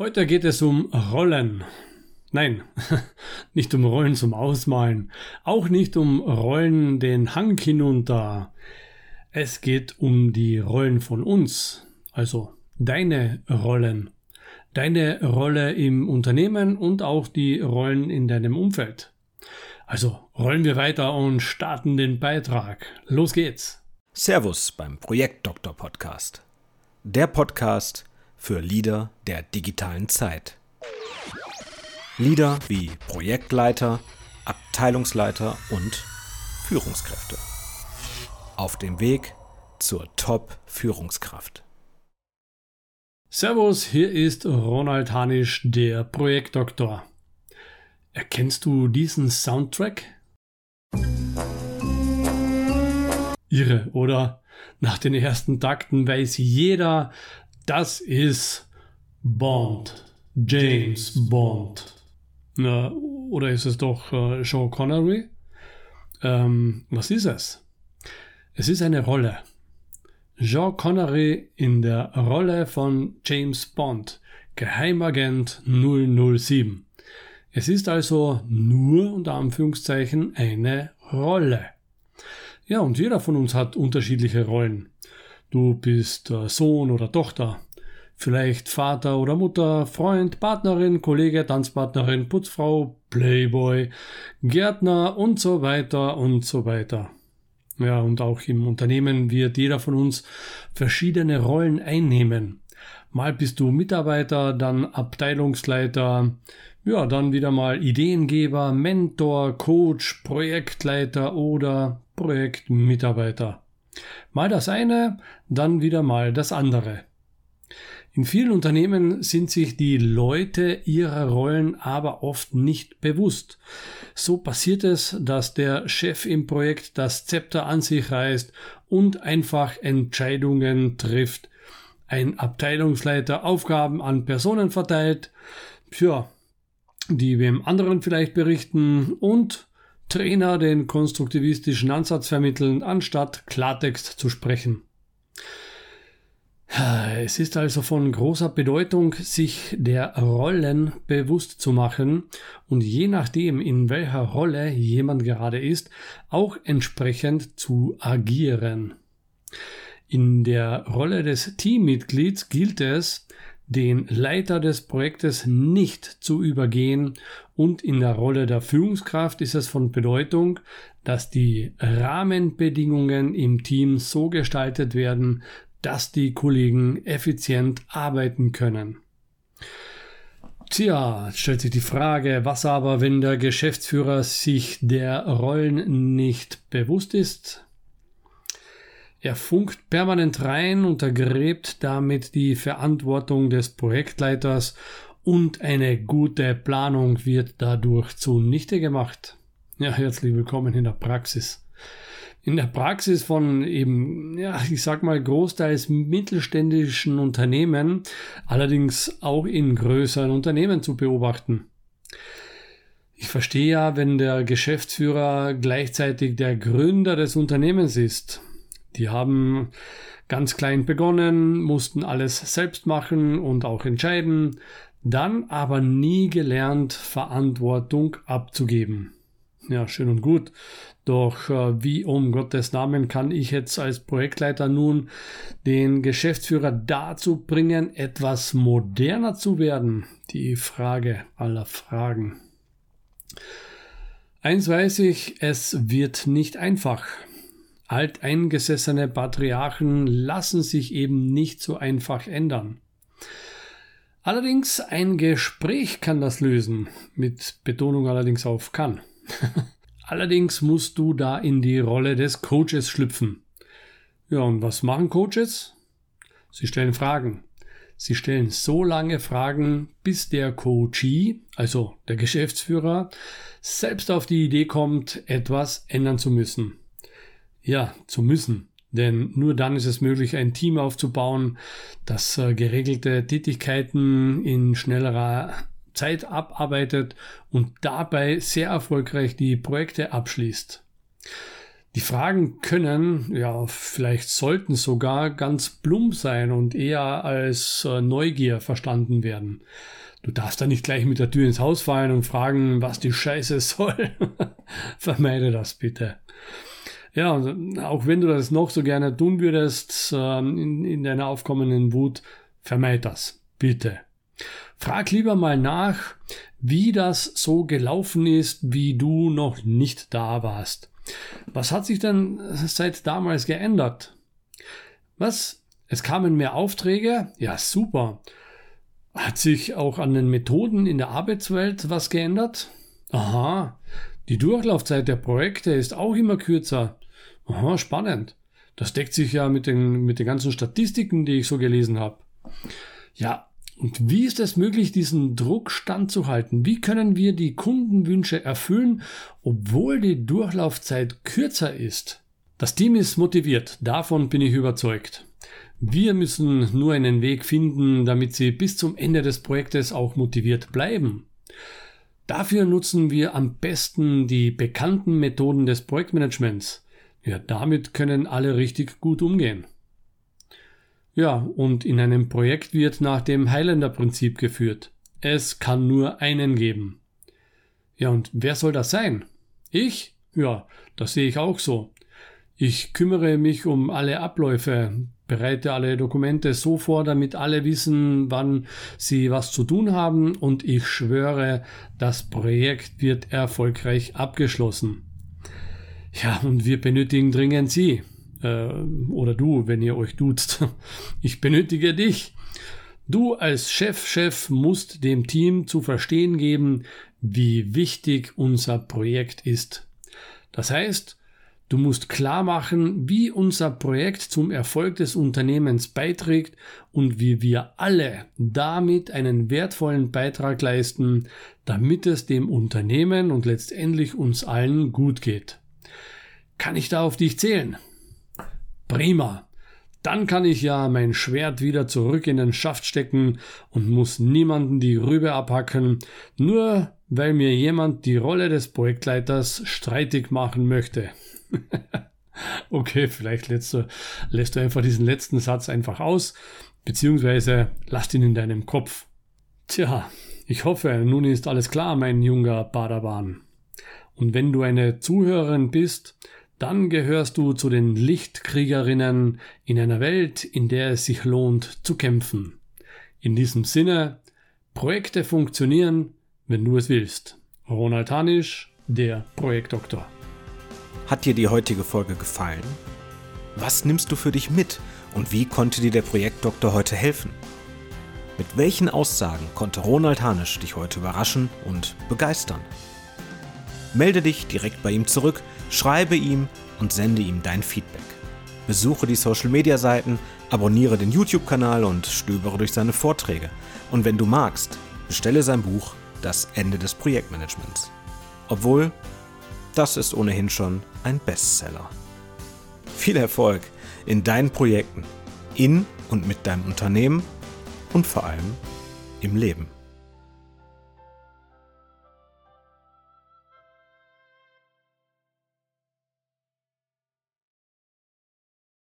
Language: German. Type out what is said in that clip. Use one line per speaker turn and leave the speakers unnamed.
Heute geht es um Rollen. Nein, nicht um Rollen zum Ausmalen, auch nicht um Rollen den Hang hinunter. Es geht um die Rollen von uns, also deine Rollen, deine Rolle im Unternehmen und auch die Rollen in deinem Umfeld. Also rollen wir weiter und starten den Beitrag. Los geht's.
Servus beim Projektdoktor Podcast. Der Podcast für Leader der digitalen Zeit. Leader wie Projektleiter, Abteilungsleiter und Führungskräfte. Auf dem Weg zur Top-Führungskraft.
Servus, hier ist Ronald Hanisch, der Projektdoktor. Erkennst du diesen Soundtrack? Irre, oder? Nach den ersten Takten weiß jeder, das ist Bond. James Bond. Na, oder ist es doch äh, Sean Connery? Ähm, was ist es? Es ist eine Rolle. Jean Connery in der Rolle von James Bond, Geheimagent 007. Es ist also nur unter Anführungszeichen eine Rolle. Ja, und jeder von uns hat unterschiedliche Rollen. Du bist äh, Sohn oder Tochter, Vielleicht Vater oder Mutter, Freund, Partnerin, Kollege, Tanzpartnerin, Putzfrau, Playboy, Gärtner und so weiter und so weiter. Ja, und auch im Unternehmen wird jeder von uns verschiedene Rollen einnehmen. Mal bist du Mitarbeiter, dann Abteilungsleiter, ja, dann wieder mal Ideengeber, Mentor, Coach, Projektleiter oder Projektmitarbeiter. Mal das eine, dann wieder mal das andere. In vielen Unternehmen sind sich die Leute ihrer Rollen aber oft nicht bewusst. So passiert es, dass der Chef im Projekt das Zepter an sich reißt und einfach Entscheidungen trifft. Ein Abteilungsleiter Aufgaben an Personen verteilt, ja, die wem anderen vielleicht berichten und Trainer den konstruktivistischen Ansatz vermitteln, anstatt Klartext zu sprechen. Es ist also von großer Bedeutung, sich der Rollen bewusst zu machen und je nachdem, in welcher Rolle jemand gerade ist, auch entsprechend zu agieren. In der Rolle des Teammitglieds gilt es, den Leiter des Projektes nicht zu übergehen und in der Rolle der Führungskraft ist es von Bedeutung, dass die Rahmenbedingungen im Team so gestaltet werden, dass die Kollegen effizient arbeiten können. Tja, stellt sich die Frage, was aber, wenn der Geschäftsführer sich der Rollen nicht bewusst ist? Er funkt permanent rein, untergräbt damit die Verantwortung des Projektleiters und eine gute Planung wird dadurch zunichte gemacht. Ja, herzlich willkommen in der Praxis in der Praxis von eben, ja, ich sag mal, großteils mittelständischen Unternehmen, allerdings auch in größeren Unternehmen zu beobachten. Ich verstehe ja, wenn der Geschäftsführer gleichzeitig der Gründer des Unternehmens ist. Die haben ganz klein begonnen, mussten alles selbst machen und auch entscheiden, dann aber nie gelernt, Verantwortung abzugeben. Ja, schön und gut. Doch äh, wie um Gottes Namen kann ich jetzt als Projektleiter nun den Geschäftsführer dazu bringen, etwas moderner zu werden? Die Frage aller Fragen. Eins weiß ich, es wird nicht einfach. Alteingesessene Patriarchen lassen sich eben nicht so einfach ändern. Allerdings ein Gespräch kann das lösen, mit Betonung allerdings auf kann. Allerdings musst du da in die Rolle des Coaches schlüpfen. Ja, und was machen Coaches? Sie stellen Fragen. Sie stellen so lange Fragen, bis der Coachee, also der Geschäftsführer, selbst auf die Idee kommt, etwas ändern zu müssen. Ja, zu müssen. Denn nur dann ist es möglich, ein Team aufzubauen, das äh, geregelte Tätigkeiten in schnellerer Zeit abarbeitet und dabei sehr erfolgreich die Projekte abschließt. Die Fragen können, ja, vielleicht sollten sogar ganz plump sein und eher als äh, Neugier verstanden werden. Du darfst da nicht gleich mit der Tür ins Haus fallen und fragen, was die Scheiße soll. Vermeide das bitte. Ja, auch wenn du das noch so gerne tun würdest äh, in, in deiner aufkommenden Wut, vermeid das. Bitte. Frag lieber mal nach, wie das so gelaufen ist, wie du noch nicht da warst. Was hat sich denn seit damals geändert? Was? Es kamen mehr Aufträge? Ja, super. Hat sich auch an den Methoden in der Arbeitswelt was geändert? Aha. Die Durchlaufzeit der Projekte ist auch immer kürzer. Aha, spannend. Das deckt sich ja mit den, mit den ganzen Statistiken, die ich so gelesen habe. Ja, und wie ist es möglich, diesen Druck standzuhalten? Wie können wir die Kundenwünsche erfüllen, obwohl die Durchlaufzeit kürzer ist? Das Team ist motiviert, davon bin ich überzeugt. Wir müssen nur einen Weg finden, damit sie bis zum Ende des Projektes auch motiviert bleiben. Dafür nutzen wir am besten die bekannten Methoden des Projektmanagements. Ja, damit können alle richtig gut umgehen. Ja, und in einem Projekt wird nach dem Highlander-Prinzip geführt. Es kann nur einen geben. Ja, und wer soll das sein? Ich? Ja, das sehe ich auch so. Ich kümmere mich um alle Abläufe, bereite alle Dokumente so vor, damit alle wissen, wann sie was zu tun haben und ich schwöre, das Projekt wird erfolgreich abgeschlossen. Ja, und wir benötigen dringend Sie äh, oder du, wenn ihr euch duzt. Ich benötige dich. Du als Chef-Chef musst dem Team zu verstehen geben, wie wichtig unser Projekt ist. Das heißt, du musst klar machen, wie unser Projekt zum Erfolg des Unternehmens beiträgt und wie wir alle damit einen wertvollen Beitrag leisten, damit es dem Unternehmen und letztendlich uns allen gut geht. Kann ich da auf dich zählen? Prima. Dann kann ich ja mein Schwert wieder zurück in den Schaft stecken und muss niemanden die Rübe abhacken, nur weil mir jemand die Rolle des Projektleiters streitig machen möchte. okay, vielleicht lässt du, lässt du einfach diesen letzten Satz einfach aus, beziehungsweise lasst ihn in deinem Kopf. Tja, ich hoffe, nun ist alles klar, mein junger Padawan. Und wenn du eine Zuhörerin bist, dann gehörst du zu den Lichtkriegerinnen in einer Welt, in der es sich lohnt zu kämpfen. In diesem Sinne, Projekte funktionieren, wenn du es willst. Ronald Hanisch, der Projektdoktor.
Hat dir die heutige Folge gefallen? Was nimmst du für dich mit und wie konnte dir der Projektdoktor heute helfen? Mit welchen Aussagen konnte Ronald Hanisch dich heute überraschen und begeistern? Melde dich direkt bei ihm zurück Schreibe ihm und sende ihm dein Feedback. Besuche die Social-Media-Seiten, abonniere den YouTube-Kanal und stöbere durch seine Vorträge. Und wenn du magst, bestelle sein Buch Das Ende des Projektmanagements. Obwohl, das ist ohnehin schon ein Bestseller. Viel Erfolg in deinen Projekten, in und mit deinem Unternehmen und vor allem im Leben.